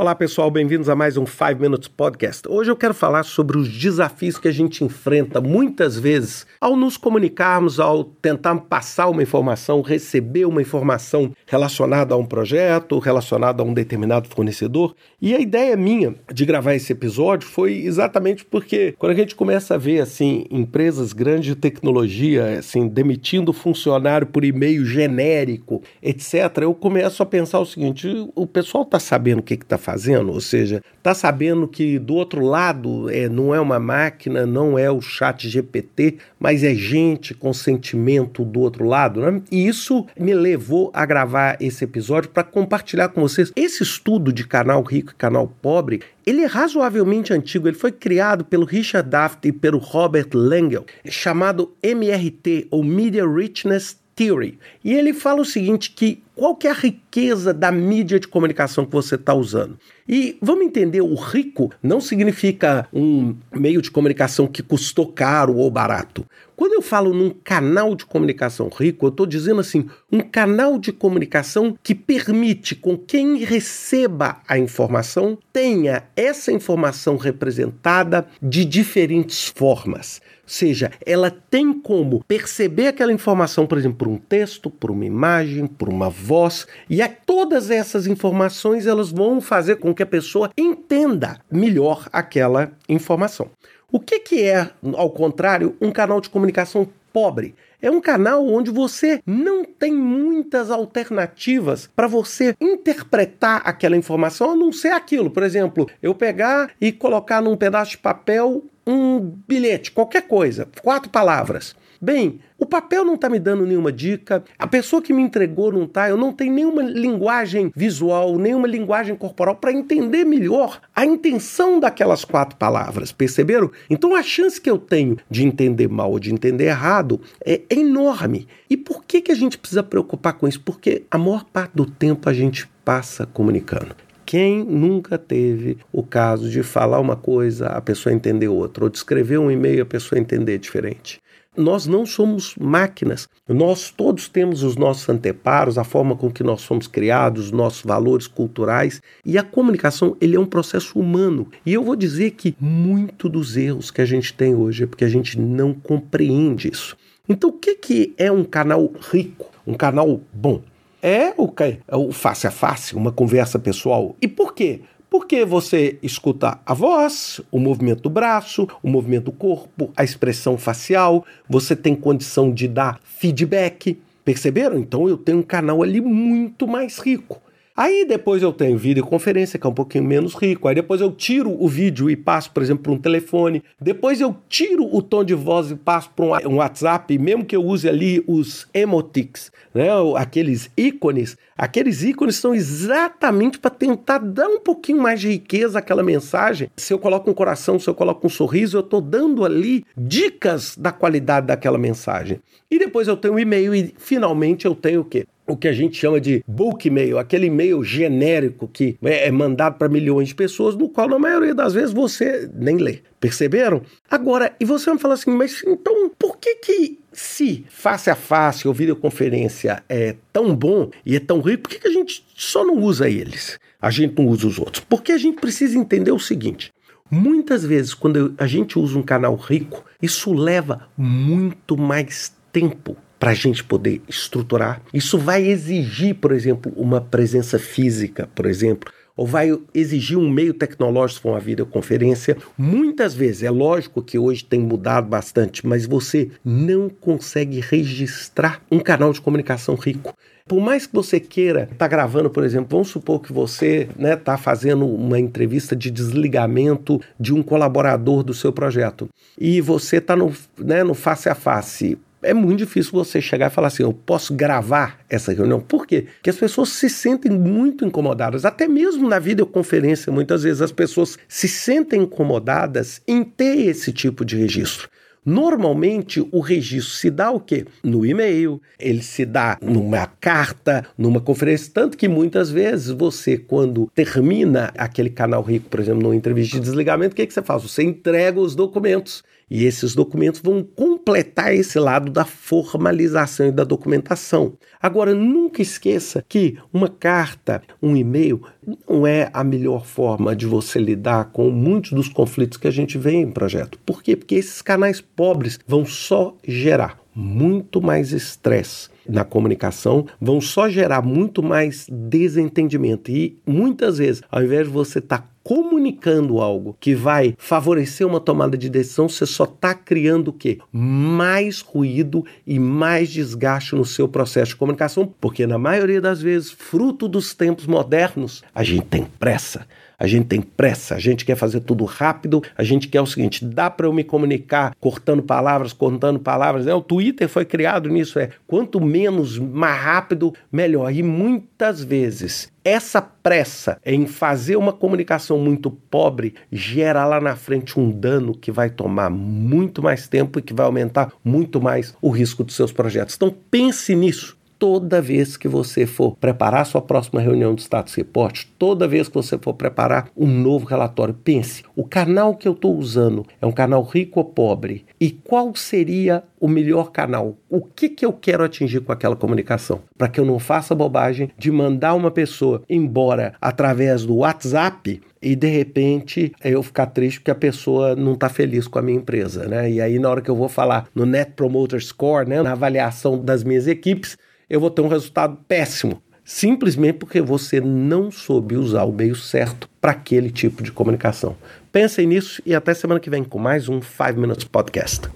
Olá pessoal, bem-vindos a mais um 5 Minutes Podcast. Hoje eu quero falar sobre os desafios que a gente enfrenta muitas vezes ao nos comunicarmos, ao tentar passar uma informação, receber uma informação relacionada a um projeto, relacionada a um determinado fornecedor. E a ideia minha de gravar esse episódio foi exatamente porque quando a gente começa a ver assim empresas grandes de tecnologia assim demitindo funcionário por e-mail genérico, etc, eu começo a pensar o seguinte: o pessoal está sabendo o que está fazendo? Fazendo, ou seja, está sabendo que do outro lado é, não é uma máquina, não é o chat GPT, mas é gente com sentimento do outro lado, né? E isso me levou a gravar esse episódio para compartilhar com vocês. Esse estudo de canal rico e canal pobre, ele é razoavelmente antigo, ele foi criado pelo Richard Daft e pelo Robert Langell, chamado MRT, ou Media Richness Theory. E ele fala o seguinte, que qual que é a riqueza da mídia de comunicação que você está usando? E vamos entender, o rico não significa um meio de comunicação que custou caro ou barato. Quando eu falo num canal de comunicação rico, eu estou dizendo assim, um canal de comunicação que permite com quem receba a informação tenha essa informação representada de diferentes formas seja, ela tem como perceber aquela informação, por exemplo, por um texto, por uma imagem, por uma voz, e a todas essas informações elas vão fazer com que a pessoa entenda melhor aquela informação. O que, que é, ao contrário, um canal de comunicação pobre? É um canal onde você não tem muitas alternativas para você interpretar aquela informação, a não ser aquilo. Por exemplo, eu pegar e colocar num pedaço de papel um bilhete, qualquer coisa, quatro palavras. Bem, o papel não está me dando nenhuma dica, a pessoa que me entregou não está, eu não tenho nenhuma linguagem visual, nenhuma linguagem corporal para entender melhor a intenção daquelas quatro palavras, perceberam? Então a chance que eu tenho de entender mal ou de entender errado é enorme. E por que, que a gente precisa preocupar com isso? Porque a maior parte do tempo a gente passa comunicando. Quem nunca teve o caso de falar uma coisa, a pessoa entender outra, ou de escrever um e-mail, a pessoa entender diferente? Nós não somos máquinas. Nós todos temos os nossos anteparos, a forma com que nós fomos criados, os nossos valores culturais. E a comunicação, ele é um processo humano. E eu vou dizer que muito dos erros que a gente tem hoje é porque a gente não compreende isso. Então, o que, que é um canal rico, um canal bom? é o, é o face a face, uma conversa pessoal. E por quê? Porque você escuta a voz, o movimento do braço, o movimento do corpo, a expressão facial, você tem condição de dar feedback. Perceberam? Então eu tenho um canal ali muito mais rico. Aí depois eu tenho videoconferência, que é um pouquinho menos rico. Aí depois eu tiro o vídeo e passo, por exemplo, para um telefone. Depois eu tiro o tom de voz e passo para um WhatsApp, mesmo que eu use ali os emotics, né? aqueles ícones. Aqueles ícones são exatamente para tentar dar um pouquinho mais de riqueza àquela mensagem. Se eu coloco um coração, se eu coloco um sorriso, eu estou dando ali dicas da qualidade daquela mensagem. E depois eu tenho o e-mail e finalmente eu tenho o quê? O que a gente chama de bulk mail, aquele e-mail genérico que é, é mandado para milhões de pessoas, no qual na maioria das vezes você nem lê. Perceberam? Agora, e você vai falar assim, mas então por que que se face a face ou videoconferência é tão bom e é tão rico, por que, que a gente só não usa eles? A gente não usa os outros? Porque a gente precisa entender o seguinte: muitas vezes, quando a gente usa um canal rico, isso leva muito mais tempo para a gente poder estruturar. Isso vai exigir, por exemplo, uma presença física, por exemplo, ou vai exigir um meio tecnológico com a videoconferência. Muitas vezes, é lógico que hoje tem mudado bastante, mas você não consegue registrar um canal de comunicação rico. Por mais que você queira estar tá gravando, por exemplo, vamos supor que você está né, tá fazendo uma entrevista de desligamento de um colaborador do seu projeto e você está no, né, no face a face é muito difícil você chegar e falar assim: eu posso gravar essa reunião. Por quê? Porque as pessoas se sentem muito incomodadas. Até mesmo na videoconferência, muitas vezes as pessoas se sentem incomodadas em ter esse tipo de registro. Normalmente o registro se dá o quê? No e-mail, ele se dá numa carta, numa conferência, tanto que muitas vezes você, quando termina aquele canal rico, por exemplo, numa entrevista de desligamento, o que, que você faz? Você entrega os documentos E esses documentos vão completar esse lado da formalização e da documentação. Agora, nunca esqueça que uma carta, um e-mail, não é a melhor forma de você lidar com muitos dos conflitos que a gente vê em projeto. Por quê? Porque esses canais pobres vão só gerar muito mais estresse na comunicação, vão só gerar muito mais desentendimento. E muitas vezes, ao invés de você estar tá comunicando algo que vai favorecer uma tomada de decisão, você só está criando o quê? Mais ruído e mais desgaste no seu processo de comunicação, porque na maioria das vezes, fruto dos tempos modernos, a gente tem pressa. A gente tem pressa, a gente quer fazer tudo rápido, a gente quer o seguinte: dá para eu me comunicar cortando palavras, cortando palavras. É, o Twitter foi criado nisso, é quanto menos, mais rápido, melhor. E muitas vezes essa pressa em fazer uma comunicação muito pobre gera lá na frente um dano que vai tomar muito mais tempo e que vai aumentar muito mais o risco dos seus projetos. Então pense nisso toda vez que você for preparar sua próxima reunião do status report, toda vez que você for preparar um novo relatório, pense: o canal que eu estou usando é um canal rico ou pobre? E qual seria o melhor canal? O que, que eu quero atingir com aquela comunicação? Para que eu não faça bobagem de mandar uma pessoa embora através do WhatsApp e de repente eu ficar triste porque a pessoa não está feliz com a minha empresa, né? E aí na hora que eu vou falar no Net Promoter Score, né, na avaliação das minhas equipes, eu vou ter um resultado péssimo. Simplesmente porque você não soube usar o meio certo para aquele tipo de comunicação. Pensem nisso e até semana que vem com mais um 5 Minutes Podcast.